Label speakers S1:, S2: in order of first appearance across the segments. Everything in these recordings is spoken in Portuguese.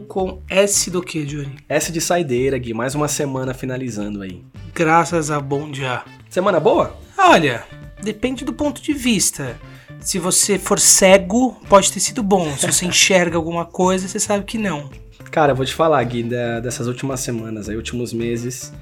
S1: Estou com S do que, Johnny?
S2: S de saideira, Gui. Mais uma semana finalizando aí.
S1: Graças a bom dia.
S2: Semana boa?
S1: Olha, depende do ponto de vista. Se você for cego, pode ter sido bom. Se você enxerga alguma coisa, você sabe que não.
S2: Cara, eu vou te falar, Gui, da- dessas últimas semanas, aí, últimos meses.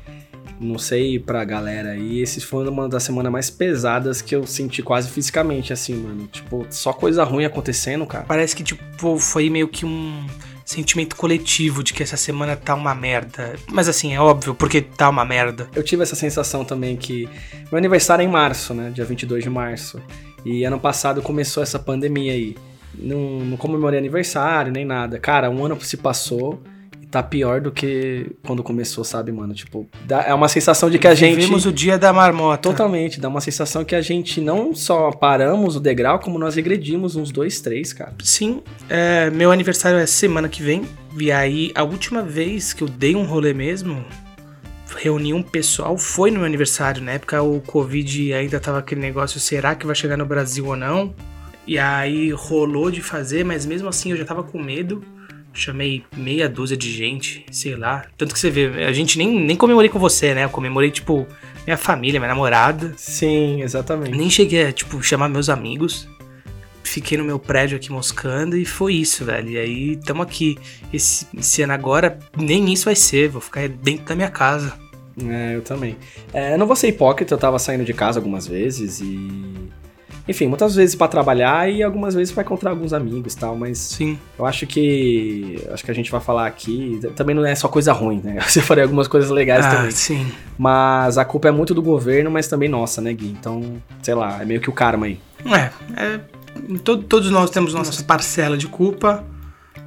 S2: Não sei pra galera aí, esses foram uma das semanas mais pesadas que eu senti quase fisicamente, assim, mano. Tipo, só coisa ruim acontecendo, cara.
S1: Parece que, tipo, foi meio que um sentimento coletivo de que essa semana tá uma merda. Mas assim, é óbvio, porque tá uma merda.
S2: Eu tive essa sensação também que. Meu aniversário é em março, né? Dia 22 de março. E ano passado começou essa pandemia aí. Não, não comemorei aniversário nem nada. Cara, um ano se passou tá pior do que quando começou, sabe, mano? Tipo, dá- é uma sensação de que a gente.
S1: Vivemos o dia da marmota.
S2: Totalmente, dá uma sensação que a gente não só paramos o degrau, como nós regredimos uns dois, três, cara.
S1: Sim, é, meu aniversário é semana que vem. E aí, a última vez que eu dei um rolê mesmo, reuni um pessoal, foi no meu aniversário. Na época o Covid ainda tava aquele negócio, será que vai chegar no Brasil ou não? E aí rolou de fazer, mas mesmo assim eu já tava com medo. Chamei meia dúzia de gente, sei lá. Tanto que você vê, a gente nem, nem comemorei com você, né? Eu comemorei, tipo, minha família, minha namorada.
S2: Sim, exatamente.
S1: Nem cheguei a, tipo, chamar meus amigos. Fiquei no meu prédio aqui moscando e foi isso, velho. E aí, tamo aqui. Esse, esse ano agora, nem isso vai ser. Vou ficar dentro da minha casa.
S2: É, eu também. É, eu não vou ser hipócrita, eu tava saindo de casa algumas vezes e. Enfim, muitas vezes pra trabalhar e algumas vezes pra encontrar alguns amigos e tal, mas
S1: Sim.
S2: eu acho que. Acho que a gente vai falar aqui. Também não é só coisa ruim, né? Eu separei algumas coisas legais
S1: ah,
S2: também.
S1: sim.
S2: Mas a culpa é muito do governo, mas também nossa, né, Gui? Então, sei lá, é meio que o karma aí.
S1: É, é to- todos nós temos nossa parcela de culpa,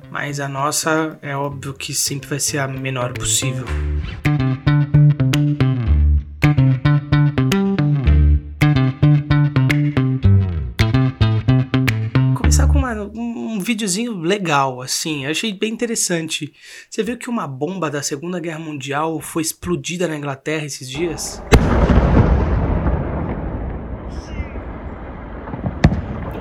S1: mas a nossa é óbvio que sempre vai ser a menor possível. Videozinho legal, assim, eu achei bem interessante. Você viu que uma bomba da Segunda Guerra Mundial foi explodida na Inglaterra esses dias?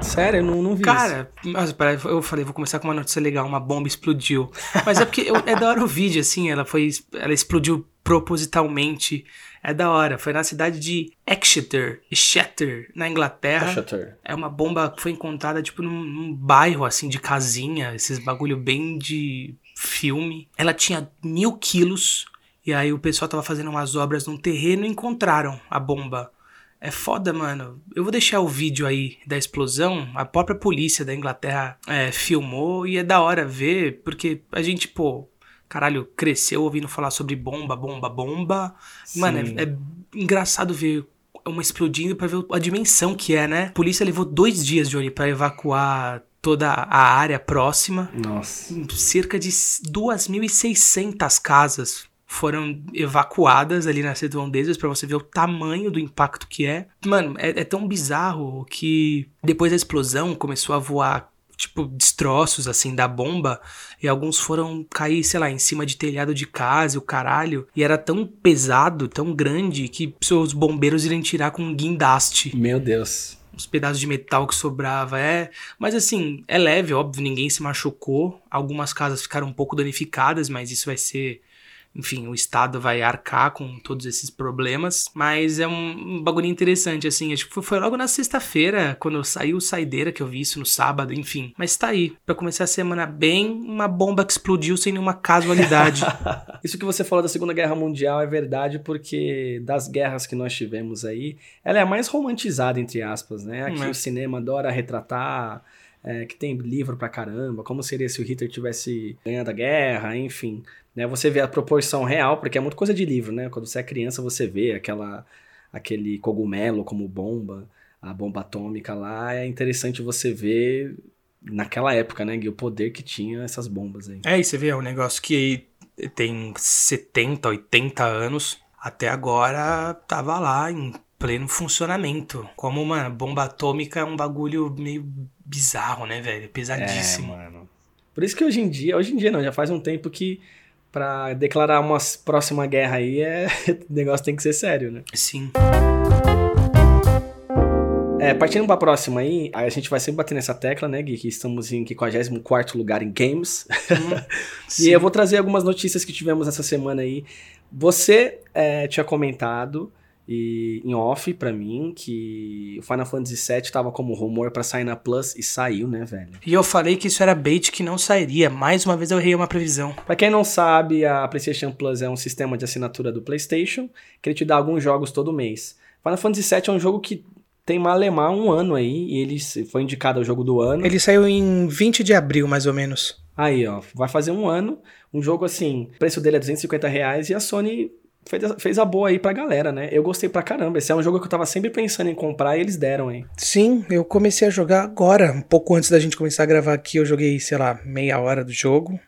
S2: Sério, eu não, não vi isso.
S1: Cara, mas peraí, eu falei, vou começar com uma notícia legal, uma bomba explodiu. Mas é porque eu- é da hora o vídeo, assim, ela foi. Ela explodiu propositalmente. É da hora. Foi na cidade de Exeter, Exeter, na Inglaterra.
S2: Shutter.
S1: É uma bomba que foi encontrada, tipo, num, num bairro, assim, de casinha, esses bagulho bem de filme. Ela tinha mil quilos, e aí o pessoal tava fazendo umas obras num terreno e encontraram a bomba. É foda, mano. Eu vou deixar o vídeo aí da explosão. A própria polícia da Inglaterra é, filmou e é da hora ver, porque a gente, pô, caralho, cresceu ouvindo falar sobre bomba, bomba, bomba. Mano,
S2: Sim.
S1: é, é engraçado ver uma explodindo pra ver a dimensão que é, né? A polícia levou dois dias, Johnny, pra evacuar toda a área próxima.
S2: Nossa.
S1: Cerca de 2.600 casas foram evacuadas ali nas redondezas pra você ver o tamanho do impacto que é. Mano, é, é tão bizarro que depois da explosão começou a voar tipo destroços assim da bomba e alguns foram cair, sei lá, em cima de telhado de casa, e o caralho, e era tão pesado, tão grande que os bombeiros iriam tirar com um guindaste
S2: Meu Deus.
S1: uns pedaços de metal que sobrava, é. Mas assim, é leve, óbvio, ninguém se machucou. Algumas casas ficaram um pouco danificadas, mas isso vai ser. Enfim, o Estado vai arcar com todos esses problemas. Mas é um, um bagulho interessante, assim. Acho que foi, foi logo na sexta-feira, quando saiu o Saideira, que eu vi isso no sábado, enfim. Mas tá aí. Pra começar a semana bem, uma bomba que explodiu sem nenhuma casualidade.
S2: Isso que você falou da Segunda Guerra Mundial é verdade porque das guerras que nós tivemos aí, ela é a mais romantizada, entre aspas, né? Aqui
S1: Hum, é.
S2: o cinema adora retratar, é, que tem livro pra caramba, como seria se o Hitler tivesse ganhado a guerra, enfim. Né? Você vê a proporção real, porque é muito coisa de livro, né? Quando você é criança, você vê aquela, aquele cogumelo como bomba, a bomba atômica lá, é interessante você ver naquela época, né, Gui, o poder que tinha essas bombas aí.
S1: É, e você vê, é um negócio que tem 70, 80 anos, até agora tava lá em pleno funcionamento. Como uma bomba atômica é um bagulho meio bizarro, né, velho? Pesadíssimo.
S2: É, mano. Por isso que hoje em dia, hoje em dia não, já faz um tempo que pra declarar uma próxima guerra aí, é, o negócio tem que ser sério, né?
S1: Sim.
S2: É, partindo pra próxima aí, a gente vai sempre bater nessa tecla, né, Gui, que estamos em 54 lugar em games.
S1: Hum,
S2: e eu vou trazer algumas notícias que tivemos essa semana aí. Você é, tinha comentado e, em off pra mim que o Final Fantasy VII tava como rumor pra sair na Plus e saiu, né, velho?
S1: E eu falei que isso era bait que não sairia. Mais uma vez eu errei uma previsão.
S2: Pra quem não sabe, a PlayStation Plus é um sistema de assinatura do PlayStation que ele te dá alguns jogos todo mês. Final Fantasy VII é um jogo que tem malemar um ano aí e ele se- foi indicado ao jogo do ano.
S1: Ele saiu em 20 de abril, mais ou menos.
S2: Aí, ó, vai fazer um ano. Um jogo assim, o preço dele é 250 reais e a Sony fez, a- fez a boa aí pra galera, né? Eu gostei pra caramba. Esse é um jogo que eu tava sempre pensando em comprar e eles deram, hein?
S1: Sim, eu comecei a jogar agora, um pouco antes da gente começar a gravar aqui. Eu joguei, sei lá, meia hora do jogo.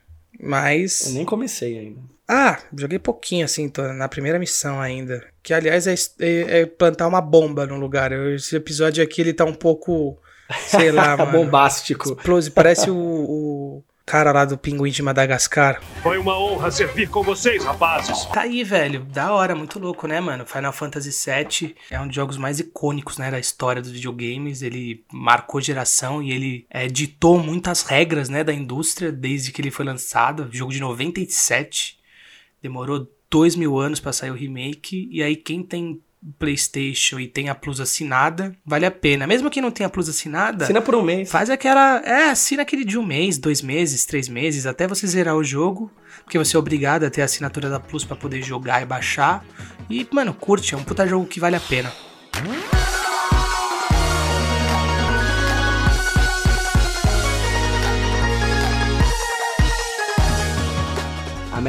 S1: Mas.
S2: Eu nem comecei ainda.
S1: Ah, joguei pouquinho, assim, na primeira missão ainda. Que, aliás, é, é- é plantar uma bomba no lugar. Esse episódio aqui, ele tá um pouco, sei lá, mano.
S2: Bombástico.
S1: Explose, parece o, o cara lá do Pinguim de Madagascar.
S3: Foi uma honra servir com vocês, rapazes.
S1: Tá aí, velho. Da hora, muito louco, né, mano? Final Fantasy VII é um dos jogos mais icônicos, né, da história dos videogames. Ele marcou geração e ele é, ditou muitas regras, né, da indústria desde que ele foi lançado. Jogo de 97. Demorou dois mil anos pra sair o remake. E aí, quem tem PlayStation e tem a Plus assinada, vale a pena. Mesmo quem não tem a Plus assinada.
S2: Assina por um mês.
S1: Faz aquela. É, assina aquele de um mês, dois meses, três meses, até você zerar o jogo. Porque você é obrigado a ter a assinatura da Plus pra poder jogar e baixar. E, mano, curte, é um puta jogo que vale a pena.
S2: A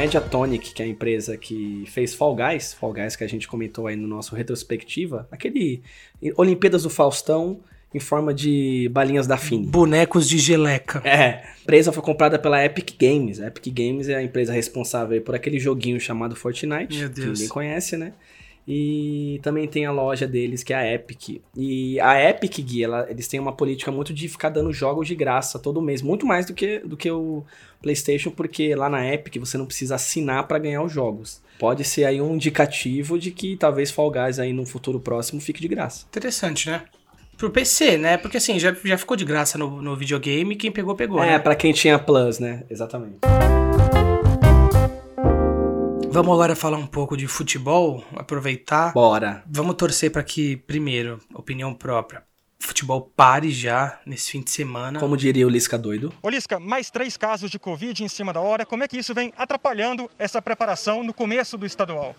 S2: Mediatonic, que é a empresa que fez Fall Guys, Fall Guys que a gente comentou aí no nosso retrospectiva, aquele Olimpíadas do Faustão em forma de balinhas da Fini.
S1: Bonecos de geleca.
S2: É, a empresa foi comprada pela Epic Games. A Epic Games é a empresa responsável por aquele joguinho chamado Fortnite,
S1: Meu
S2: que
S1: Deus.
S2: ninguém conhece, né? E também tem a loja deles, que é a Epic. E a Epic, Gui, ela- eles têm uma política muito de ficar dando jogos de graça todo mês. Muito mais do que, do que o PlayStation, porque lá na Epic você não precisa assinar para ganhar os jogos. Pode ser aí um indicativo de que talvez Fall Guys aí no futuro próximo fique de graça.
S1: Interessante, né? Pro PC, né? Porque assim, já, já ficou de graça no, no videogame, quem pegou, pegou.
S2: É,
S1: né?
S2: pra quem tinha Plus, né? Exatamente.
S1: Vamos agora falar um pouco de futebol, aproveitar.
S2: Bora.
S1: Vamos torcer pra que, primeiro, opinião própria, futebol pare já nesse fim de semana.
S2: Como diria o Lisca doido.
S4: Olisca, mais três casos de Covid em cima da hora. Como é que isso vem atrapalhando essa preparação no começo do estadual?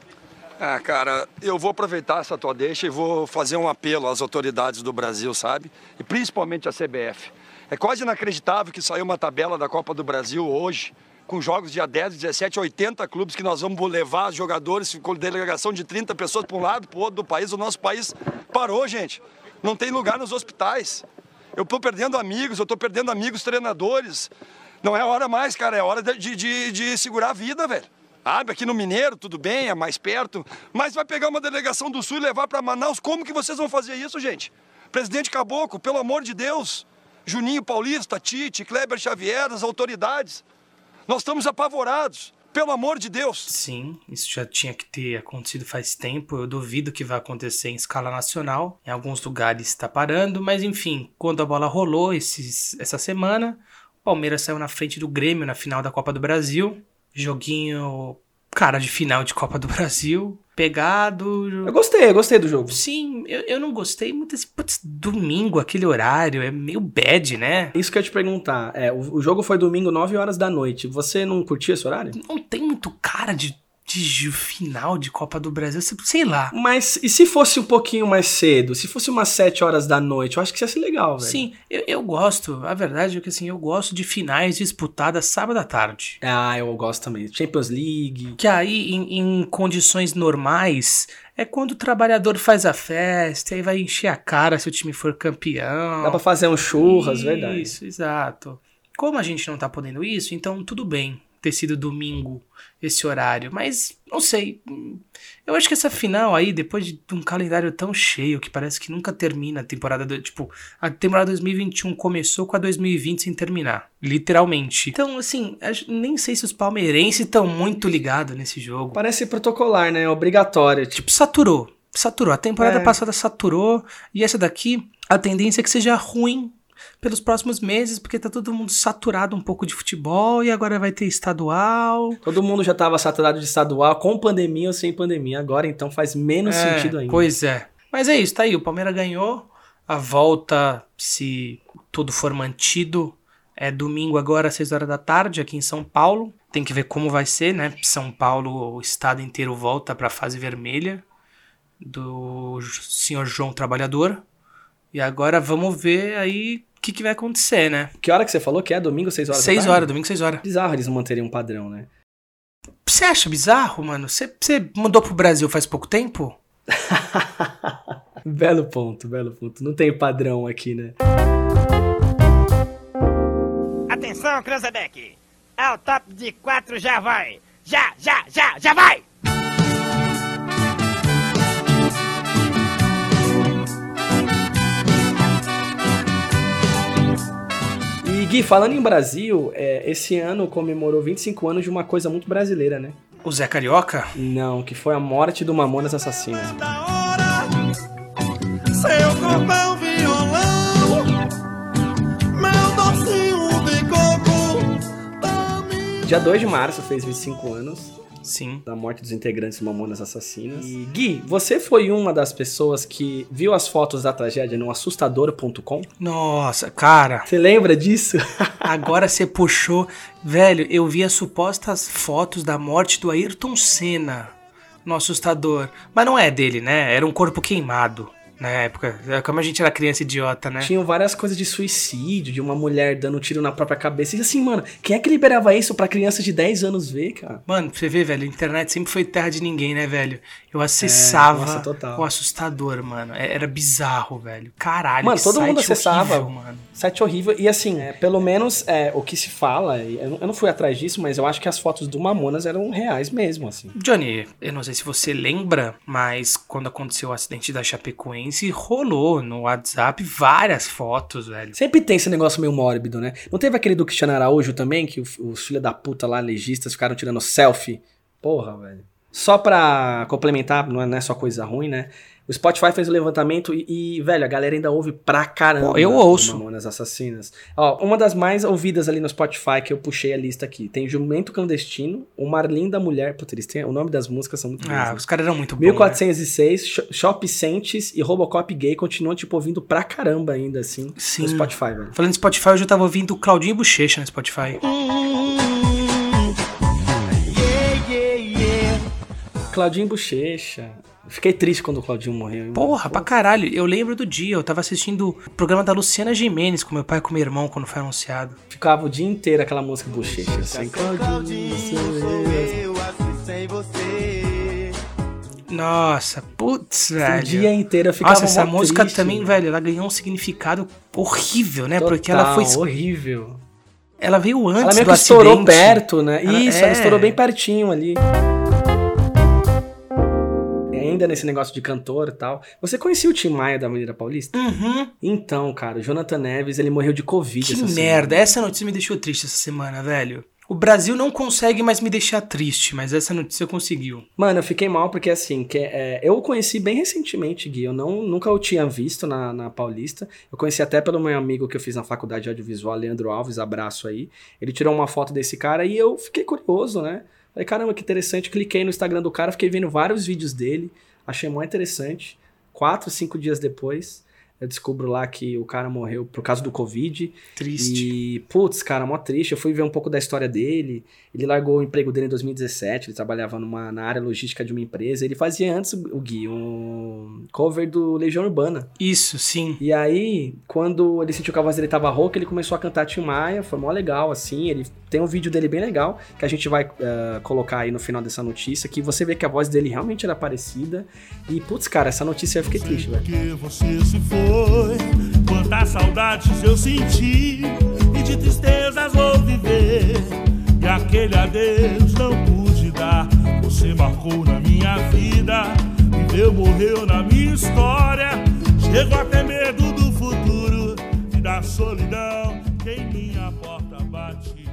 S5: Ah, cara, eu vou aproveitar essa tua deixa e vou fazer um apelo às autoridades do Brasil, sabe? E principalmente à CBF. É quase inacreditável que saiu uma tabela da Copa do Brasil hoje, com jogos dia 10, 17, 80 clubes que nós vamos levar jogadores, com delegação de 30 pessoas para um lado, para o outro do país. O nosso país parou, gente. Não tem lugar nos hospitais. Eu estou perdendo amigos, eu estou perdendo amigos treinadores. Não é hora mais, cara, é hora de, de, de segurar a vida, velho. Sabe, aqui no Mineiro, tudo bem, é mais perto, mas vai pegar uma delegação do Sul e levar para Manaus. Como que vocês vão fazer isso, gente? Presidente Caboclo, pelo amor de Deus. Juninho Paulista, Tite, Kleber Xavier, as autoridades. Nós estamos apavorados, pelo amor de Deus.
S1: Sim, isso já tinha que ter acontecido faz tempo. Eu duvido que vai acontecer em escala nacional. Em alguns lugares está parando, mas enfim, quando a bola rolou esses, essa semana, o Palmeiras saiu na frente do Grêmio na final da Copa do Brasil. Joguinho, cara, de final de Copa do Brasil. Pegado.
S2: Eu gostei, eu gostei do jogo.
S1: Sim, eu, eu não gostei muito assim. Putz, domingo, aquele horário, é meio bad, né?
S2: Isso que eu ia te perguntar. É, o, o jogo foi domingo, 9 horas da noite. Você não curtiu esse horário?
S1: Não tem muito cara de, de final de Copa do Brasil, sei lá.
S2: Mas e se fosse um pouquinho mais cedo? Se fosse umas 7 horas da noite? Eu acho que ia ser legal, velho.
S1: Sim, eu, eu gosto. A verdade é que assim, eu gosto de finais disputadas sábado à tarde.
S2: Ah, eu gosto também. Champions League.
S1: Que aí, em, em condições normais, é quando o trabalhador faz a festa, aí vai encher a cara se o time for campeão.
S2: Dá pra fazer um churras,
S1: isso,
S2: verdade.
S1: Isso, exato. Como a gente não tá podendo isso, então tudo bem ter sido domingo esse horário, mas não sei. Eu acho que essa final aí, depois de um calendário tão cheio que parece que nunca termina a temporada, do, tipo, a temporada 2021 começou com a 2020 sem terminar, literalmente. Então, assim, nem sei se os palmeirenses estão muito ligados nesse jogo.
S2: Parece protocolar, né? Obrigatório. Tipo,
S1: Tipo, saturou. Saturou. A temporada
S2: É.
S1: passada saturou. E essa daqui, a tendência é que seja ruim pelos próximos meses, porque tá todo mundo saturado um pouco de futebol e agora vai ter estadual.
S2: Todo mundo já tava saturado de estadual, com pandemia ou sem pandemia. Agora, então, faz menos
S1: É,
S2: sentido ainda.
S1: Pois é. Mas é isso, tá aí. O Palmeiras ganhou. A volta, se tudo for mantido, é domingo agora, às 6 horas da tarde, aqui em São Paulo. Tem que ver como vai ser, né? São Paulo, o estado inteiro volta pra fase vermelha do senhor João Trabalhador. E agora vamos ver aí que, que vai acontecer, né?
S2: Que hora que você falou que é? Domingo, 6 horas da
S1: 6
S2: tarde?
S1: horas, domingo, 6 horas.
S2: Bizarro eles não manterem um padrão, né?
S1: Você acha bizarro, mano? Você você mudou pro Brasil faz pouco tempo?
S2: belo ponto, belo ponto. Não tem padrão aqui, né?
S6: Atenção, Cranzebeck! Ao top de quatro já vai! Já, já, já, já vai!
S2: E Gui, falando em Brasil, é, esse ano comemorou 25 anos de uma coisa muito brasileira, né?
S1: O Zé Carioca?
S2: Não, que foi a morte do Mamonas Assassinas.
S7: Seu corpão violão, meu docinho de coco.
S2: Dia 2 de março fez 25 anos
S1: Sim.
S2: da morte dos integrantes Mamonas Assassinas. E Gui, você foi uma das pessoas que viu as fotos da tragédia no assustador.com?
S1: Nossa, cara,
S2: Você lembra disso?
S1: agora você puxou. Velho, eu vi as supostas fotos da morte do Ayrton Senna no assustador. Mas não é dele, né? Era um corpo queimado na época. É Como a gente era criança idiota, né?
S2: Tinham várias coisas de suicídio, de uma mulher dando um tiro na própria cabeça. E assim, mano, quem é que liberava isso pra criança de 10 anos ver, cara?
S1: Mano, pra você ver, velho, a internet sempre foi terra de ninguém, né, velho? Eu acessava
S2: nossa, total.
S1: o assustador, mano. É- Era bizarro, velho. Caralho,
S2: Mano,
S1: que
S2: todo mundo acessava.
S1: horrível, mano.
S2: Site horrível. E assim, é, pelo menos é, o que se fala, e eu não- fui atrás disso, mas eu acho que as fotos do Mamonas eram reais mesmo, assim.
S1: Johnny, eu não sei se você lembra, mas quando aconteceu o acidente da Chapecoense, rolou no WhatsApp várias fotos, velho.
S2: Sempre tem esse negócio meio mórbido, né? Não teve aquele do Cristiano Araújo também, que os filhos da puta lá, legistas, ficaram tirando selfie? Porra, velho. Só pra complementar, não é, não é só coisa ruim, né? O Spotify fez o levantamento e, e, velho, a galera ainda ouve pra caramba.
S1: Eu ouço.
S2: Mamonas Assassinas. Ó, uma das mais ouvidas ali no Spotify, que eu puxei a lista aqui, tem Jumento Clandestino, O Marlim da Mulher. Putz, eles têm, o nome das músicas são muito.
S1: Ah,
S2: né?
S1: os caras eram muito bons. né?
S2: 1406, Sh- Shop Sentes e Robocop Gay continuam, tipo, ouvindo pra caramba ainda, assim,
S1: Sim.
S2: no Spotify, velho.
S1: Falando de Spotify, eu já tava ouvindo o Claudinho Bochecha no Spotify.
S2: Claudinho Bochecha. Fiquei triste quando o Claudinho morreu. hein,
S1: Porra, pra caralho. Eu lembro do dia, eu tava assistindo o programa da Luciana Gimenez com meu pai e com meu irmão quando foi anunciado.
S2: Ficava o dia inteiro aquela música Bochecha, assim.
S7: Claudinho, sou eu, assim sem você.
S1: Nossa, putz,
S2: O
S1: velho.
S2: dia inteiro eu ficava
S1: Nossa, essa música
S2: triste,
S1: também,
S2: mano.
S1: velho, ela ganhou um significado horrível, né?
S2: Total,
S1: Porque ela foi.
S2: horrível.
S1: Ela veio antes
S2: Ela meio
S1: do
S2: que estourou perto, né?
S1: Ela-
S2: Isso, ela
S1: é.
S2: estourou bem pertinho ali. Ainda nesse negócio de cantor e tal. Você conhecia o Tim Maia da Avenida Paulista?
S1: Uhum.
S2: Então, cara, o Jonathan Neves, ele morreu de Covid
S1: Que
S2: essa
S1: merda.
S2: semana.
S1: Essa notícia me deixou triste essa semana, velho. O Brasil não consegue mais me deixar triste, mas essa notícia conseguiu.
S2: Mano, eu fiquei mal porque assim, que, é, eu o conheci bem recentemente, Gui. Eu não, nunca o tinha visto na, na Paulista. Eu conheci até pelo meu amigo que eu fiz na faculdade de audiovisual, Leandro Alves, abraço aí. Ele tirou uma foto desse cara e eu fiquei curioso, né? Falei, caramba, que interessante. Cliquei no Instagram do cara, fiquei vendo vários vídeos dele. Achei muito interessante. Quatro, cinco dias depois, eu descubro lá que o cara morreu por causa do Covid.
S1: Triste.
S2: E, putz, cara, mó triste. Eu fui ver um pouco da história dele. Ele largou o emprego dele em 2017. Ele trabalhava numa, na área logística de uma empresa. Ele fazia antes, o Gui, um cover do Legião Urbana.
S1: Isso, sim.
S2: E aí, quando ele sentiu que a voz dele tava rouca, ele começou a cantar Tim Maia. Foi mó legal, assim. Ele tem um vídeo dele bem legal, que a gente vai eh, colocar aí no final dessa notícia, que você vê que a voz dele realmente era parecida. E, putz, cara, essa notícia eu fiquei triste, velho.
S7: Que você se foi, quantas saudades eu senti e de tristezas vou viver. E aquele adeus não pude dar. Você marcou na minha vida, viveu, morreu na minha história. Chego até medo do futuro e da solidão que em minha porta bate.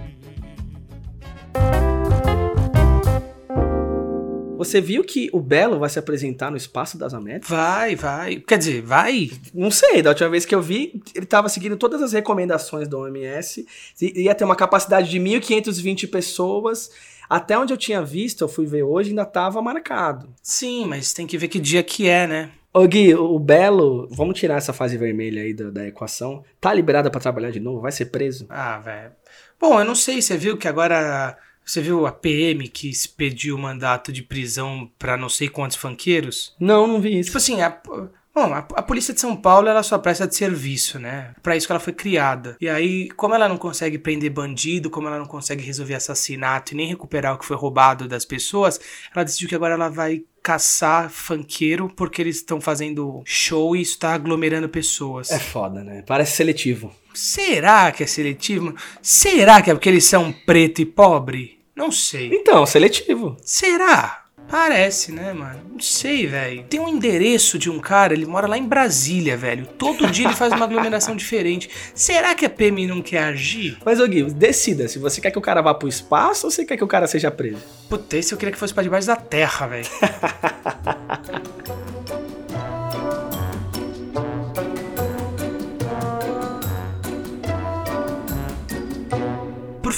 S2: Você viu que o Belo vai se apresentar no Espaço das Américas?
S1: Vai, vai. Quer dizer, vai?
S2: Não sei, da última vez que eu vi, ele tava seguindo todas as recomendações da OMS. Ia ter uma capacidade de 1.520 pessoas. Até onde eu tinha visto, eu fui ver hoje, ainda tava marcado.
S1: Sim, mas tem que ver que dia que é, né?
S2: Ô Gui, o Belo, vamos tirar essa fase vermelha aí da, da equação. Tá liberado pra trabalhar de novo? Vai ser preso?
S1: Ah, velho. Bom, eu não sei, você viu que agora. Você viu a PM que expediu o mandato de prisão pra não sei quantos fanqueiros?
S2: Não, não vi isso.
S1: Tipo assim, a, bom, a, a polícia de São Paulo ela só presta de serviço, né? Pra isso que ela foi criada. E aí, como ela não consegue prender bandido, como ela não consegue resolver assassinato e nem recuperar o que foi roubado das pessoas, ela decidiu que agora ela vai caçar fanqueiro porque eles estão fazendo show e isso tá aglomerando pessoas.
S2: É foda, né? Parece seletivo.
S1: Será que é seletivo? Será que é porque eles são preto e pobre? Não sei.
S2: Então, seletivo.
S1: Será? Parece, né, mano? Não sei, velho. Tem um endereço de um cara, ele mora lá em Brasília, velho. Todo dia ele faz uma aglomeração diferente. Será que a PM não quer agir?
S2: Mas, ô Gui, decida se você quer que o cara vá pro espaço ou você quer que o cara seja preso.
S1: Puta, esse eu queria que fosse pra debaixo da terra, velho.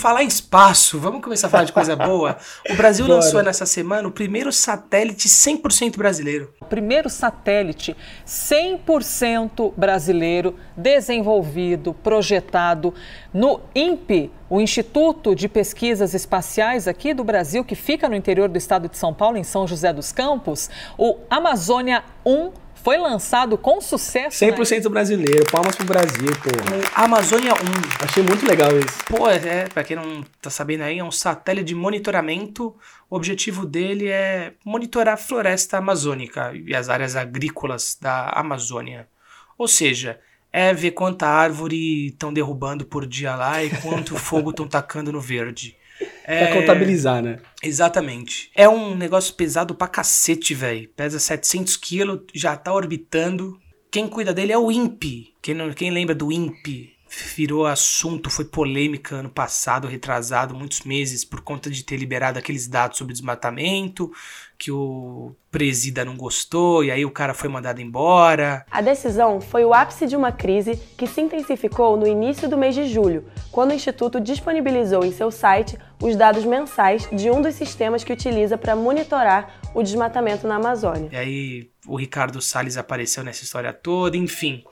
S1: falar em espaço, vamos começar a falar de coisa boa? O Brasil
S2: Bora.
S1: lançou nessa semana o primeiro satélite 100% brasileiro.
S8: O primeiro satélite 100% brasileiro desenvolvido, projetado no INPE, o Instituto de Pesquisas Espaciais aqui do Brasil, que fica no interior do estado de São Paulo, em São José dos Campos. O Amazônia 1 foi lançado com sucesso. né?
S2: 100% brasileiro, palmas pro Brasil, pô.
S1: O Amazônia 1.
S2: Achei muito legal isso.
S1: Pô, é, pra quem não tá sabendo aí, é um satélite de monitoramento. O objetivo dele é monitorar a floresta amazônica e as áreas agrícolas da Amazônia. Ou seja, é ver quanta árvore estão derrubando por dia lá e quanto fogo estão tacando no verde.
S2: Pra contabilizar, né?
S1: Exatamente. É um negócio pesado pra cacete, velho. Pesa 700 quilos, já tá orbitando. Quem cuida dele é o INPE. Quem, não, quem lembra do INPE? Virou assunto, foi polêmica ano passado, retrasado, muitos meses, por conta de ter liberado aqueles dados sobre desmatamento, que o presida não gostou, e aí o cara foi mandado embora.
S9: A decisão foi o ápice de uma crise que se intensificou no início do mês de julho, quando o Instituto disponibilizou em seu site os dados mensais de um dos sistemas que utiliza para monitorar o desmatamento na Amazônia.
S1: E aí o Ricardo Salles apareceu nessa história toda, enfim.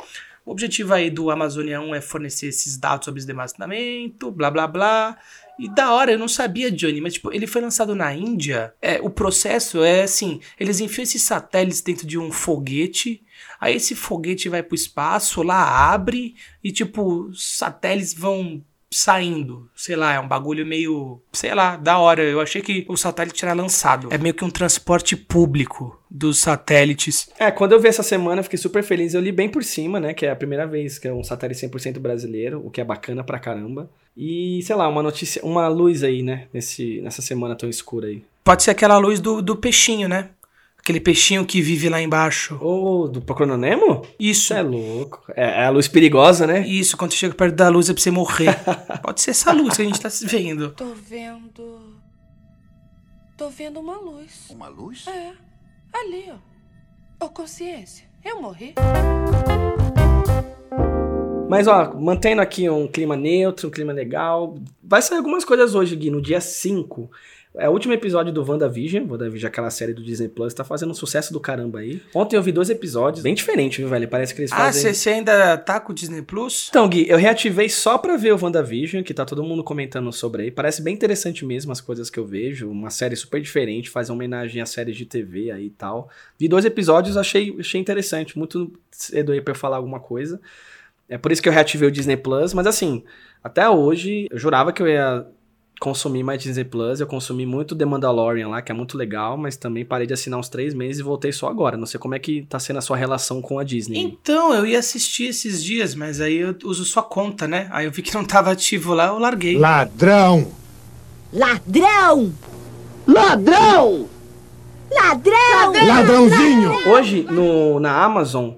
S1: O objetivo aí do Amazônia 1 é fornecer esses dados sobre desmatamento, blá blá blá. E da hora, eu não sabia, Johnny, mas tipo, ele foi lançado na Índia. É, o processo é assim: eles enfiam esses satélites dentro de um foguete. Aí esse foguete vai pro espaço, lá abre e tipo, satélites vão saindo. Sei lá, é um bagulho meio. Sei lá, da hora. Eu achei que o satélite era lançado. É meio que um transporte público dos satélites.
S2: É, quando eu vi essa semana, eu fiquei super feliz. Eu li bem por cima, né? Que é a primeira vez que é um satélite 100% brasileiro, o que é bacana pra caramba. E, sei lá, uma notícia, uma luz aí, né? Nesse, nessa semana tão escura aí.
S1: Pode ser aquela luz do, do peixinho, né? Aquele peixinho que vive lá embaixo.
S2: Ô, do Procurando Nemo?
S1: Isso.
S2: Isso é louco. É, é a luz perigosa, né?
S1: Isso, quando chega perto da luz é pra você morrer. Pode ser essa luz que a gente tá vendo.
S10: Tô vendo. Tô vendo uma luz.
S11: Uma luz?
S10: É. Ali, ó. Ô, consciência, eu morri.
S2: Mas, ó, mantendo aqui um clima neutro, um clima legal. Vai sair algumas coisas hoje, Gui, no dia 5. É o último episódio do WandaVision. WandaVision, aquela série do Disney Plus, tá fazendo um sucesso do caramba aí. Ontem eu vi dois episódios, bem diferente, viu, velho? Parece que eles
S1: Ah,
S2: fazem.
S1: você ainda tá com o Disney Plus?
S2: Então, Gui, eu reativei só pra ver o WandaVision, que tá todo mundo comentando sobre aí. Parece bem interessante mesmo as coisas que eu vejo. Uma série super diferente, faz homenagem a séries de TV aí e tal. Vi dois episódios, achei, achei interessante. Muito cedo aí pra eu falar alguma coisa. É por isso que eu reativei o Disney Plus, mas assim, até hoje eu jurava que eu ia consumir mais Disney Plus. Eu consumi muito The Mandalorian lá, que é muito legal, mas também parei de assinar uns três meses e voltei só agora. Não sei como é que tá sendo a sua relação com a Disney.
S1: Então, eu ia assistir esses dias, mas aí eu uso sua conta, né? Aí eu vi que não tava ativo lá, eu larguei.
S11: Ladrão!
S12: Ladrão! Ladrão! Ladrão!
S11: Ladrãozinho!
S2: Hoje, no, na Amazon,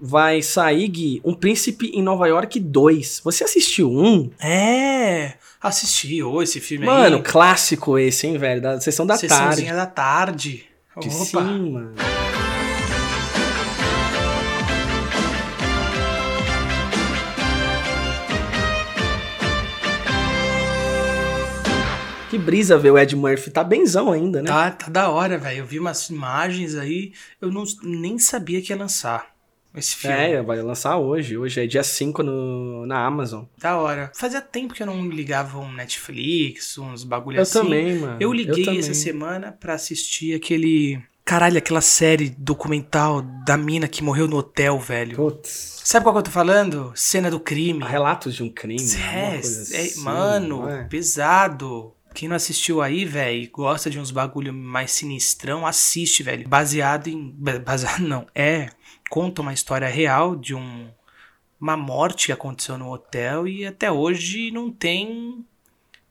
S2: vai sair, Gui, Um Príncipe em Nova York 2. Você assistiu um?
S1: É, assisti ô, esse filme
S2: Mano,
S1: aí.
S2: Mano, clássico esse, hein, velho? Da sessão da
S1: Sessãozinha
S2: tarde.
S1: da tarde.
S2: Que
S1: Opa.
S2: sim, mano. Que brisa ver o Ed Murphy. Tá benzão ainda, né?
S1: Tá, tá da hora, velho. Eu vi umas imagens aí, eu não, nem sabia que ia lançar esse filme.
S2: É, vai lançar hoje. Hoje é dia 5 no, na Amazon.
S1: Da hora. Fazia tempo que eu não ligava um Netflix, uns bagulho
S2: Eu
S1: assim.
S2: também, mano.
S1: Eu liguei
S2: também.
S1: essa semana pra assistir aquele. Caralho, aquela série documental da mina que morreu no hotel, velho.
S2: Putz.
S1: Sabe qual que eu tô falando? Cena do crime.
S2: Relatos de um crime.
S1: É, é,
S2: assim,
S1: mano,
S2: é?
S1: pesado. Quem não assistiu aí, velho, e gosta de uns bagulho mais sinistrão, assiste, velho. Baseado em. ba- Baseado não. É. Conta uma história real de um. Uma morte que aconteceu no hotel e até hoje não tem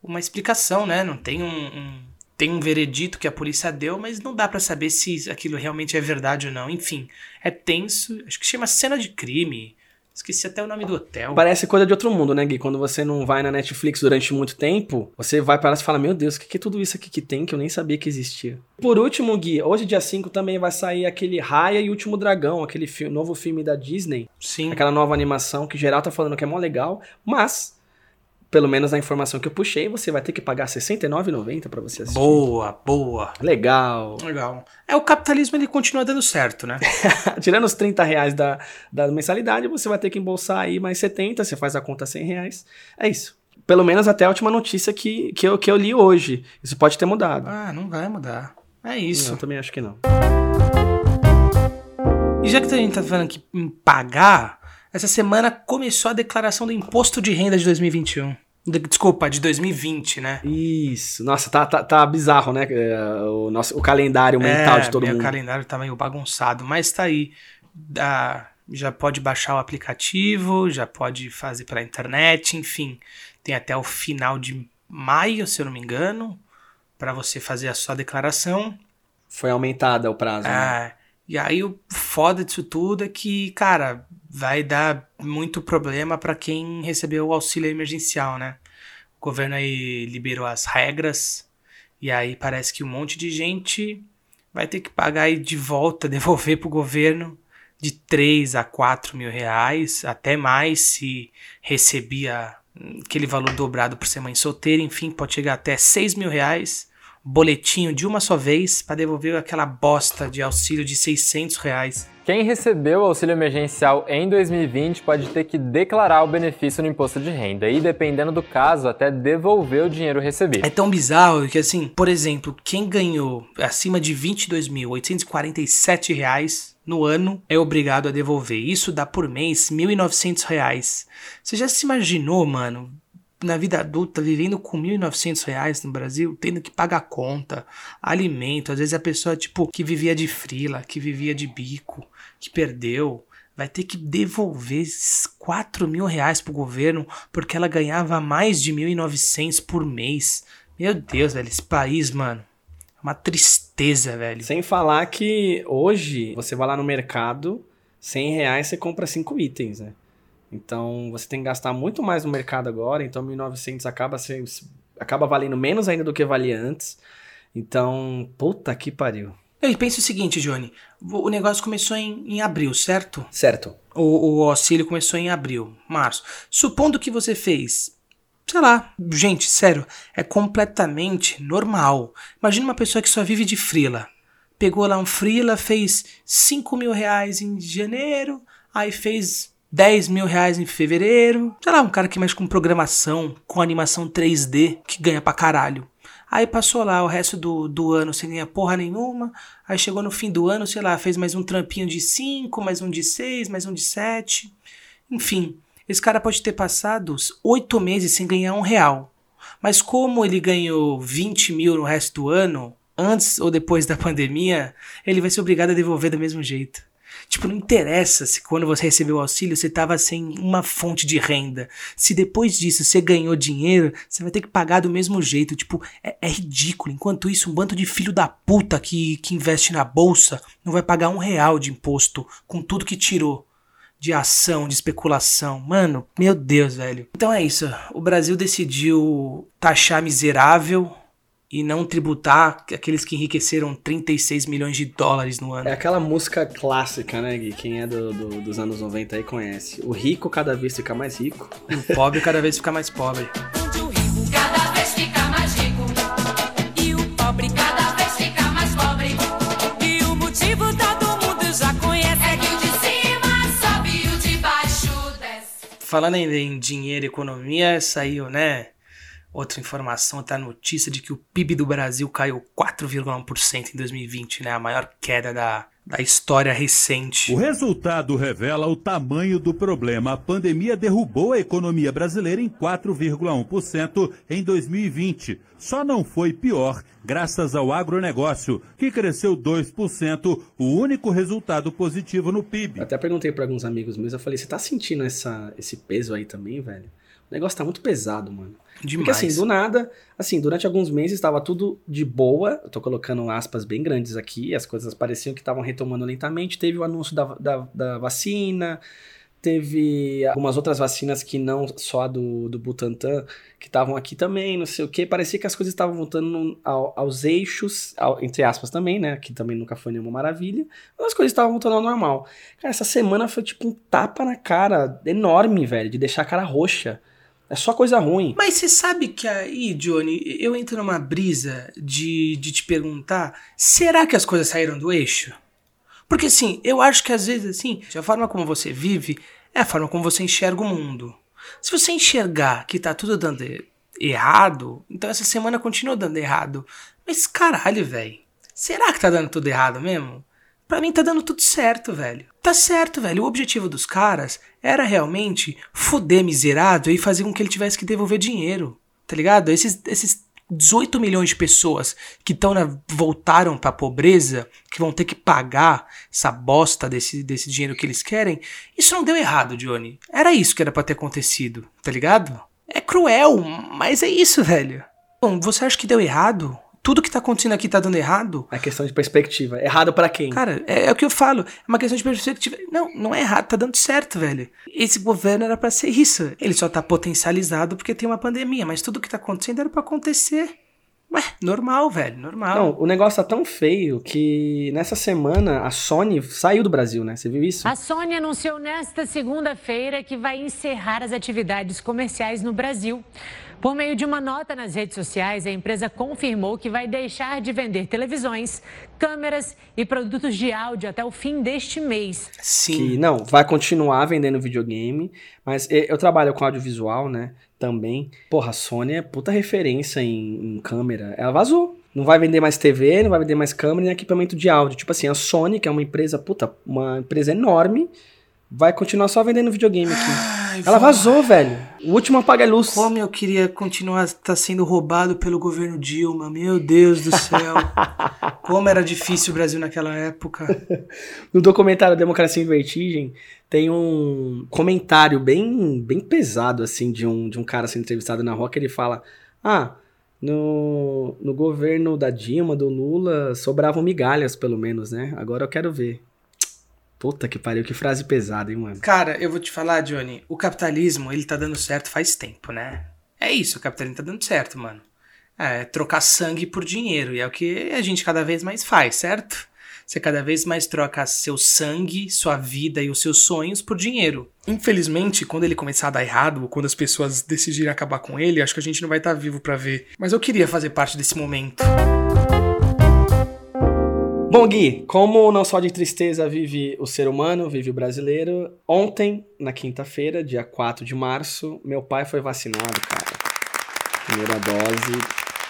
S1: uma explicação, né? Não tem um. um- tem um veredito que a polícia deu, mas não dá pra saber se aquilo realmente é verdade ou não. Enfim, é tenso. Acho que chama cena de crime. Esqueci até o nome do hotel.
S2: Parece coisa de outro mundo, né, Gui? Quando você não vai na Netflix durante muito tempo, você vai para lá e fala: Meu Deus, o que, que é tudo isso aqui que tem que eu nem sabia que existia? Por último, Gui, hoje, dia 5, também vai sair aquele Raya e Último Dragão, aquele fi- novo filme da Disney.
S1: Sim.
S2: Aquela nova animação que geral tá falando que é mó legal, mas. Pelo menos na informação que eu puxei, você vai ter que pagar R$ 69,90 pra você assistir.
S1: Boa, boa.
S2: Legal.
S1: Legal. É, o capitalismo ele continua dando certo, né?
S2: Tirando os 30 reais da, da mensalidade, você vai ter que embolsar aí mais 70, você faz a conta 100 reais. É isso. Pelo menos até a última notícia que, que, eu, que eu li hoje. Isso pode ter mudado.
S1: Ah, não vai mudar. É isso.
S2: Eu também acho que não.
S1: E já que a gente tá falando aqui em pagar, essa semana começou a declaração do imposto de renda de 2021. De- Desculpa, de 2020, né?
S2: Isso. Nossa, tá, tá, tá bizarro, né? É, O, nosso, o calendário mental
S1: é,
S2: de todo
S1: meu
S2: mundo.
S1: calendário tá meio bagunçado, mas tá aí. Dá- já pode baixar o aplicativo, já pode fazer pela internet, enfim. Tem até o final de maio, se eu não me engano, para você fazer a sua declaração.
S2: Foi aumentada o prazo. né?
S1: É, e aí o foda disso tudo é que, cara, vai dar muito problema pra quem recebeu o auxílio emergencial, né? O governo aí liberou as regras e aí parece que um monte de gente vai ter que pagar aí de volta, devolver pro governo de 3 a 4 mil reais, até mais se recebia aquele valor dobrado por ser mãe solteira, enfim, pode chegar até 6 mil reais boletinho de uma só vez para devolver aquela bosta de auxílio de 600 reais.
S11: Quem recebeu o auxílio emergencial em 2020 pode ter que declarar o benefício no imposto de renda e, dependendo do caso, até devolver o dinheiro recebido.
S1: É tão bizarro que, assim, por exemplo, quem ganhou acima de 22.847 reais no ano é obrigado a devolver. Isso dá por mês 1.900 reais. Você já se imaginou, mano, na vida adulta, vivendo com 1.900 reais no Brasil, tendo que pagar conta, alimento. Às vezes a pessoa, tipo, que vivia de frila, que vivia de bico, que perdeu, vai ter que devolver esses 4 mil reais pro governo porque ela ganhava mais de 1.900 por mês. Meu Deus, velho, esse país, mano, é uma tristeza, velho.
S2: Sem falar que hoje você vai lá no mercado, 100 reais você compra 5 itens, né? Então você tem que gastar muito mais no mercado agora, então 1.900 acaba, acaba valendo menos ainda do que valia antes. Então, puta que pariu.
S1: Eu penso o seguinte, Johnny, o negócio começou em, em abril, certo?
S2: Certo.
S1: O, o auxílio começou em abril, março. Supondo que você fez, sei lá, gente, sério, é completamente normal. Imagina uma pessoa que só vive de frila. Pegou lá um frila, fez 5 mil reais em janeiro, aí fez 10 mil reais em fevereiro. Sei lá, um cara que mexe com programação, com animação 3D, que ganha pra caralho. Aí passou lá o resto do, do ano sem ganhar porra nenhuma. Aí chegou no fim do ano, sei lá, fez mais um trampinho de 5, mais um de 6, mais um de 7. Enfim, esse cara pode ter passado 8 meses sem ganhar um real. Mas como ele ganhou 20 mil no resto do ano, antes ou depois da pandemia, ele vai ser obrigado a devolver do mesmo jeito. Tipo, não interessa se quando você recebeu o auxílio você estava sem uma fonte de renda. Se depois disso você ganhou dinheiro, você vai ter que pagar do mesmo jeito. Tipo, é, é ridículo. Enquanto isso, um bando de filho da puta que, que investe na bolsa não vai pagar um real de imposto com tudo que tirou. de ação, de especulação. Mano, meu Deus, velho. Então é isso. O Brasil decidiu taxar miserável e não tributar aqueles que enriqueceram 36 milhões de dólares no ano.
S2: É aquela música clássica, né, Gui? Quem é do, do- dos anos 90 aí conhece. O rico cada vez fica mais rico.
S1: O pobre cada vez fica mais pobre.
S13: Cada vez fica mais rico e o pobre cada vez fica mais pobre. E o motivo todo mundo já conhece é que o de cima sobe e o de baixo desce.
S1: Falando ainda em dinheiro e economia, saiu, né? Outra informação, tá a notícia de que o PIB do Brasil caiu 4,1% em 2020, né? A maior queda da, da história recente.
S14: O resultado revela o tamanho do problema. A pandemia derrubou a economia brasileira em 4,1% em 2020. Só não foi pior graças ao agronegócio, que cresceu 2%, o único resultado positivo no PIB.
S2: Eu até perguntei pra alguns amigos meus, eu falei, você tá sentindo essa, esse peso aí também, velho? O negócio tá muito pesado, mano. Porque
S1: Demais.
S2: assim, do nada, assim, durante alguns meses estava tudo de boa. Eu tô colocando aspas bem grandes aqui, as coisas pareciam que estavam retomando lentamente. Teve o anúncio da, da, da vacina, teve algumas outras vacinas que não só a do, do Butantan, que estavam aqui também, não sei o que. Parecia que as coisas estavam voltando ao- aos eixos, ao- entre aspas também, né? Que também nunca foi nenhuma maravilha. Mas as coisas estavam voltando ao normal. Cara, essa semana foi tipo um tapa na cara enorme, velho, de deixar a cara roxa. É só coisa ruim.
S1: Mas você sabe que aí, Johnny, eu entro numa brisa de, de te perguntar: será que as coisas saíram do eixo? Porque assim, eu acho que às vezes, assim, a forma como você vive é a forma como você enxerga o mundo. Se você enxergar que tá tudo dando errado, então essa semana continua dando errado. Mas caralho, velho. Será que tá dando tudo errado mesmo? Pra mim tá dando tudo certo, velho. Tá certo, velho. O objetivo dos caras era realmente foder miserável e fazer com que ele tivesse que devolver dinheiro. Tá ligado? Esses, esses 18 milhões de pessoas que tão na, voltaram pra pobreza, que vão ter que pagar essa bosta desse, desse dinheiro que eles querem, isso não deu errado, Johnny. Era isso que era pra ter acontecido, tá ligado? É cruel, mas é isso, velho. Bom, você acha que deu errado? Tudo que tá acontecendo aqui tá dando errado?
S2: É questão de perspectiva. Errado pra quem?
S1: Cara, é, é o que eu falo. É uma questão de perspectiva. Não, não é errado, tá dando certo, velho. Esse governo era pra ser isso. Ele só tá potencializado porque tem uma pandemia, mas tudo que tá acontecendo era pra acontecer. Ué, normal, velho, normal.
S2: Não, o negócio tá tão feio que nessa semana a Sony saiu do Brasil, né? Você viu isso?
S15: A Sony anunciou nesta segunda-feira que vai encerrar as atividades comerciais no Brasil. Por meio de uma nota nas redes sociais, a empresa confirmou que vai deixar de vender televisões, câmeras e produtos de áudio até o fim deste mês.
S2: Que não, vai continuar vendendo videogame, mas eu trabalho com audiovisual, né? Também. Porra, a Sony é puta referência em, em câmera. Ela vazou. Não vai vender mais TV, não vai vender mais câmera nem equipamento de áudio. Tipo assim, a Sony, que é uma empresa, puta, uma empresa enorme, vai continuar só vendendo videogame aqui. Ela vazou, velho. O último apaga-luz.
S1: Como eu queria continuar tá sendo roubado pelo governo Dilma, meu Deus do céu. Como era difícil o Brasil naquela época.
S2: No documentário Democracia em Vertigem, tem um comentário bem, bem pesado, assim, de um, de um cara sendo entrevistado na rua, que ele fala, ah, no, no governo da Dilma, do Lula, sobravam migalhas, pelo menos, né? Agora eu quero ver. Puta que pariu, que frase pesada, hein, mano?
S1: Cara, eu vou te falar, Johnny, o capitalismo, ele tá dando certo faz tempo, né? É isso, o capitalismo tá dando certo, mano. É trocar sangue por dinheiro, e é o que a gente cada vez mais faz, certo? Você cada vez mais troca seu sangue, sua vida e os seus sonhos por dinheiro. Infelizmente, quando ele começar a dar errado, ou quando as pessoas decidirem acabar com ele, acho que a gente não vai estar vivo pra ver. Mas eu queria fazer parte desse momento.
S2: Bom, Gui, como não só de tristeza vive o ser humano, vive o brasileiro, ontem, na quinta-feira, dia 4 de março, meu pai foi vacinado, cara. Primeira dose,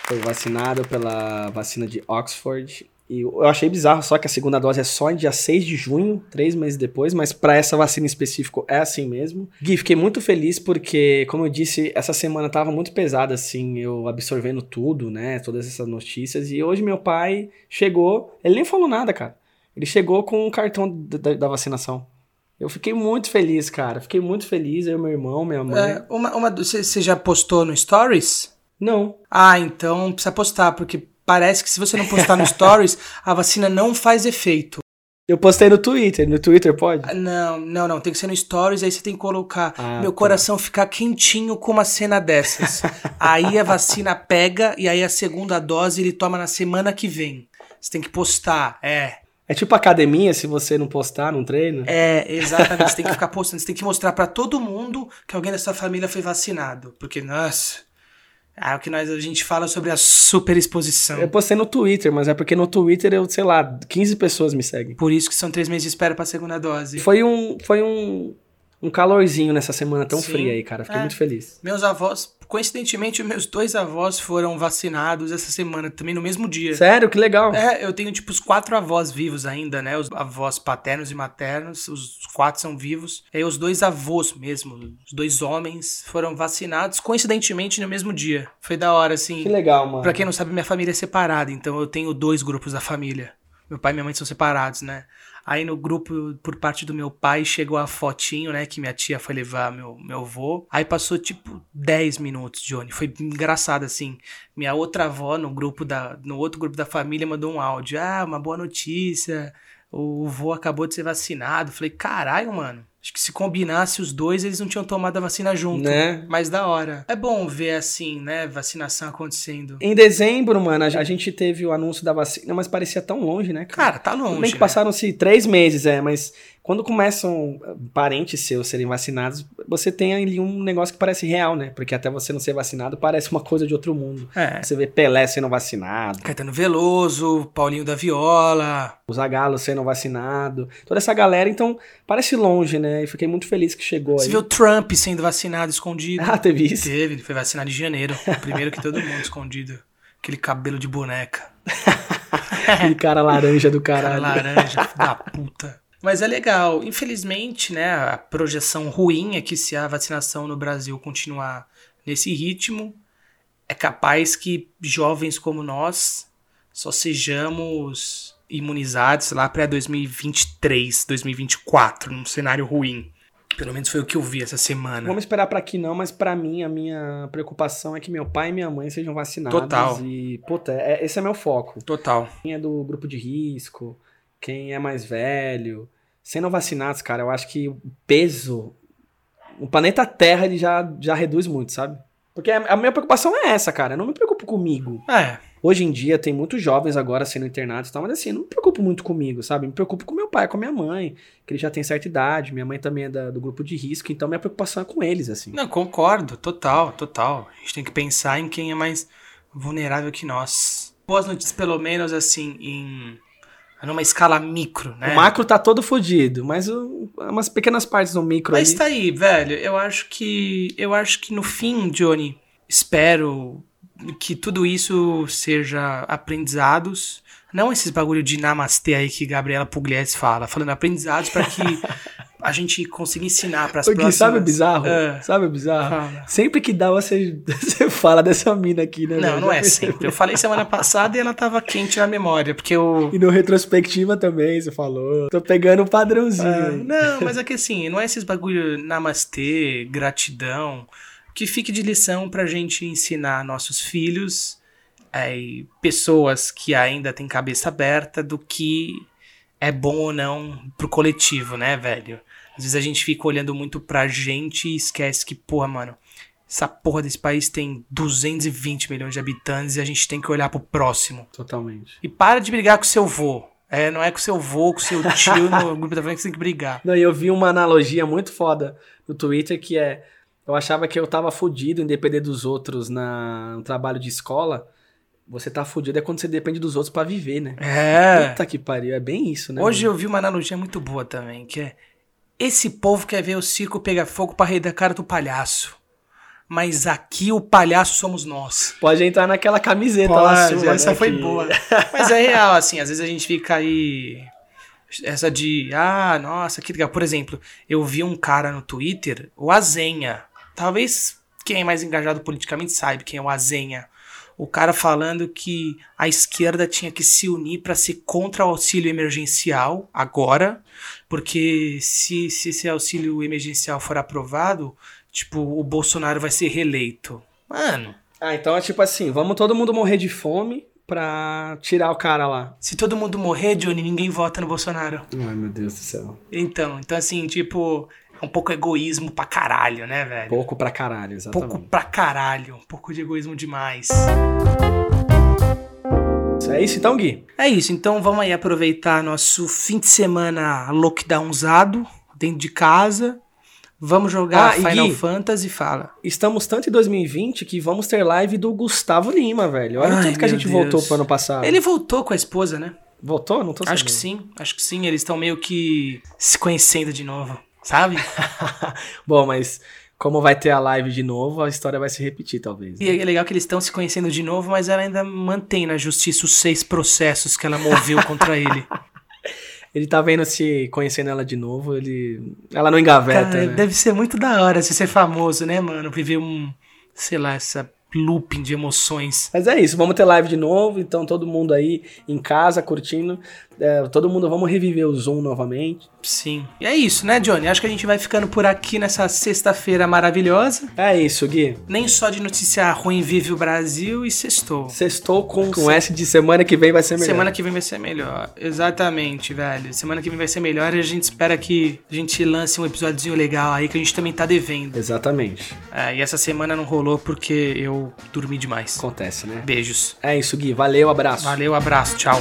S2: foi vacinado pela vacina de Oxford. E eu achei bizarro só que a segunda dose é só em dia 6 de junho, três meses depois, mas para essa vacina em específico é assim mesmo. Gui, fiquei muito feliz porque, como eu disse, essa semana tava muito pesada, assim, eu absorvendo tudo, né, todas essas notícias. E hoje meu pai chegou, ele nem falou nada, cara. Ele chegou com um cartão da, da- vacinação. Eu fiquei muito feliz, cara. Fiquei muito feliz, eu, meu irmão, minha mãe.
S1: É, uma, uma, você já postou no Stories?
S2: Não.
S1: Ah, então precisa postar, porque parece que se você não postar no Stories, a vacina não faz efeito.
S2: Eu postei no Twitter. No Twitter pode?
S1: Ah, Não, não, não. Tem que ser no Stories, aí você tem que colocar.
S2: Ah,
S1: meu
S2: tá.
S1: coração ficar quentinho com uma cena dessas. aí a vacina pega e aí a segunda dose ele toma na semana que vem. Você tem que postar, é.
S2: É tipo academia, se você não postar, não treina.
S1: É, exatamente. Você tem que ficar postando. Você tem que mostrar pra todo mundo que alguém da sua família foi vacinado. Porque, nossa. É o que nós, a gente fala sobre a superexposição.
S2: Eu postei no Twitter, mas é porque no Twitter eu, sei lá, 15 pessoas me seguem.
S1: Por isso que são três meses de espera pra segunda dose.
S2: Foi um, foi um, um calorzinho nessa semana tão
S1: Sim.
S2: fria aí, cara. Fiquei
S1: É.
S2: muito feliz.
S1: Meus avós, coincidentemente, meus dois avós foram vacinados essa semana, também no mesmo dia.
S2: Sério? Que legal.
S1: É, eu tenho tipo os quatro avós vivos ainda, né? Os avós paternos e maternos, os quatro são vivos. E aí os dois avós mesmo, os dois homens, foram vacinados coincidentemente no mesmo dia. Foi da hora, assim.
S2: Que legal, mano.
S1: Pra quem não sabe, minha família é separada, então eu tenho dois grupos da família. Meu pai e minha mãe são separados, né? Aí no grupo, por parte do meu pai, chegou a fotinho, né? Que minha tia foi levar meu, meu avô. Aí passou tipo 10 minutos, Johnny. Foi engraçado, assim. Minha outra avó, no grupo da. No outro grupo da família, mandou um áudio. Ah, uma boa notícia. O vô acabou de ser vacinado. Falei, caralho, mano. Acho que se combinasse os dois, eles não tinham tomado a vacina junto.
S2: Né?
S1: Mas da hora. É bom ver assim, né? Vacinação acontecendo.
S2: Em dezembro, mano, a gente teve o anúncio da vacina, mas parecia tão longe, né, cara?
S1: Cara, tá longe.
S2: Tudo bem que
S1: né?
S2: passaram-se três meses, é, mas quando começam uh, parentes seus serem vacinados, você tem ali um negócio que parece real, né? Porque até você não ser vacinado parece uma coisa de outro mundo.
S1: É.
S2: Você vê Pelé sendo vacinado,
S1: Caetano Veloso, Paulinho da Viola.
S2: o Zagallo sendo vacinado, toda essa galera, então parece longe, né? E fiquei muito feliz que chegou
S1: Você
S2: aí.
S1: viu o Trump sendo vacinado escondido?
S2: Ah, teve isso?
S1: Teve, ele foi vacinado em janeiro. Primeiro que todo mundo escondido. Aquele cabelo de boneca.
S2: Aquele cara laranja do
S1: Cara
S2: caralho.
S1: laranja, filho da puta. Mas é legal. Infelizmente, né, a projeção ruim é que se a vacinação no Brasil continuar nesse ritmo, é capaz que jovens como nós só sejamos imunizados lá para 2023, 2024, num cenário ruim. Pelo menos foi o que eu vi essa semana.
S2: Vamos esperar pra que não, mas pra mim a minha preocupação é que meu pai e minha mãe sejam vacinados.
S1: Total.
S2: E, puta, é- esse é meu foco.
S1: Total.
S2: Quem é do grupo de risco, quem é mais velho, sendo vacinados, cara, eu acho que o peso, o planeta Terra, ele já, já reduz muito, sabe? Porque a minha preocupação é essa, cara. Eu não me preocupo comigo.
S1: É.
S2: Hoje em dia tem muitos jovens agora sendo internados e tal, mas assim, eu não me preocupo muito comigo, sabe? Me preocupo com meu pai, com minha mãe, que ele já tem certa idade. Minha mãe também é da- do grupo de risco, então minha preocupação é com eles, assim.
S1: Não, concordo, total, total. A gente tem que pensar em quem é mais vulnerável que nós. Boas notícias, pelo menos, assim, em. Numa escala micro, né?
S2: O macro tá todo fodido, mas o- umas pequenas partes do micro
S1: Mas
S2: ali.
S1: tá aí, velho. Eu acho que. Eu acho que no fim, Johnny, espero que tudo isso seja aprendizados. Não esses bagulho de namastê aí que Gabriela Pugliese fala, falando aprendizados pra que a gente consiga ensinar pras
S2: Porque
S1: próximas.
S2: sabe o bizarro?
S1: É.
S2: Sabe o bizarro? Sempre que dá, você, você fala dessa mina aqui, né?
S1: Não,
S2: velho?
S1: não é sempre. Eu falei semana passada e ela tava quente na memória, porque eu.
S2: E no retrospectiva também, você falou. Tô pegando o padrãozinho.
S1: Ah,
S2: aí.
S1: não, mas é que assim, não é esses bagulho namastê, gratidão, que fique de lição pra gente ensinar nossos filhos é, e pessoas que ainda têm cabeça aberta do que é bom ou não pro coletivo, né, velho? Às vezes a gente fica olhando muito pra gente e esquece que, porra, mano, essa porra desse país tem 220 milhões de habitantes e a gente tem que olhar pro próximo.
S2: Totalmente.
S1: E para de brigar com seu vô. É, não é com seu vô, com seu tio no grupo da família que você tem que brigar.
S2: Não, e eu vi uma analogia muito foda no Twitter que é. Eu achava que eu tava fudido em depender dos outros na, no trabalho de escola. Você tá fudido é quando você depende dos outros pra viver, né?
S1: É.
S2: Puta que pariu, é bem isso, né?
S1: Hoje
S2: mano?
S1: eu vi uma analogia muito boa também, que é esse povo quer ver o circo pegar fogo pra rir da cara do palhaço. Mas aqui o palhaço somos nós.
S2: Pode entrar naquela camiseta lá
S1: Pode,
S2: sua,
S1: essa
S2: né,
S1: foi
S2: que-
S1: boa. Mas é real, assim, às vezes a gente fica aí. Essa de, ah, nossa, que legal. Por exemplo, eu vi um cara no Twitter, o Azenha. Talvez quem é mais engajado politicamente saiba quem é o Azenha. O cara falando que a esquerda tinha que se unir para ser contra o auxílio emergencial agora, porque se, se esse auxílio emergencial for aprovado, tipo, o Bolsonaro vai ser reeleito. Mano,
S2: Ah, então é tipo assim, vamos todo mundo morrer de fome pra tirar o cara lá.
S1: Se todo mundo morrer, Johnny, ninguém vota no Bolsonaro.
S2: Ai, meu Deus do céu.
S1: Então, então assim, tipo, é um pouco egoísmo pra caralho, né, velho?
S2: Pouco pra caralho, exatamente.
S1: Pouco pra caralho. Um pouco de egoísmo demais.
S2: É isso então, Gui?
S1: É isso, então vamos aí aproveitar nosso fim de semana lockdownzado, dentro de casa. Vamos jogar
S2: Ah,
S1: Final
S2: Gui?
S1: Fantasy, fala.
S2: Estamos tanto em 2020 que vamos ter live do Gustavo Lima, velho. Olha o
S1: Ai,
S2: tanto que a gente
S1: Deus.
S2: voltou pro ano passado.
S1: Ele voltou com a esposa, né?
S2: Voltou? Não tô sabendo.
S1: Acho que sim, acho que sim. Eles estão meio que se conhecendo de novo, sabe?
S2: Bom, mas como vai ter a live de novo, a história vai se repetir, talvez.
S1: E é legal que eles estão se conhecendo de novo, mas ela ainda mantém na justiça os seis processos que ela moveu contra ele.
S2: Ele tá vendo se conhecendo ela de novo, ele. Ela não engaveta.
S1: Cara,
S2: né?
S1: deve ser muito da hora se ser famoso, né, mano? Viver um, sei lá, essa looping de emoções.
S2: Mas é isso, vamos ter live de novo, então todo mundo aí em casa curtindo. É, todo mundo, vamos reviver o Zoom novamente.
S1: Sim. E é isso, né, Johnny? Acho que a gente vai ficando por aqui nessa sexta-feira maravilhosa.
S2: É isso, Gui.
S1: Nem só de notícia ruim vive o Brasil e sextou.
S2: Sextou com, com S de semana que vem vai ser melhor.
S1: Semana que vem vai ser melhor. Exatamente, velho. Semana que vem vai ser melhor e a gente espera que a gente lance um episódiozinho legal aí que a gente também tá devendo.
S2: Exatamente.
S1: É, e essa semana não rolou porque eu dormi demais.
S2: Acontece, né?
S1: Beijos.
S2: É isso, Gui. Valeu, abraço.
S1: Valeu, abraço, tchau.